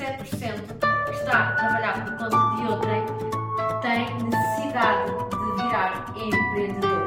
que está a trabalhar por conta de outrem tem necessidade de virar empreendedor.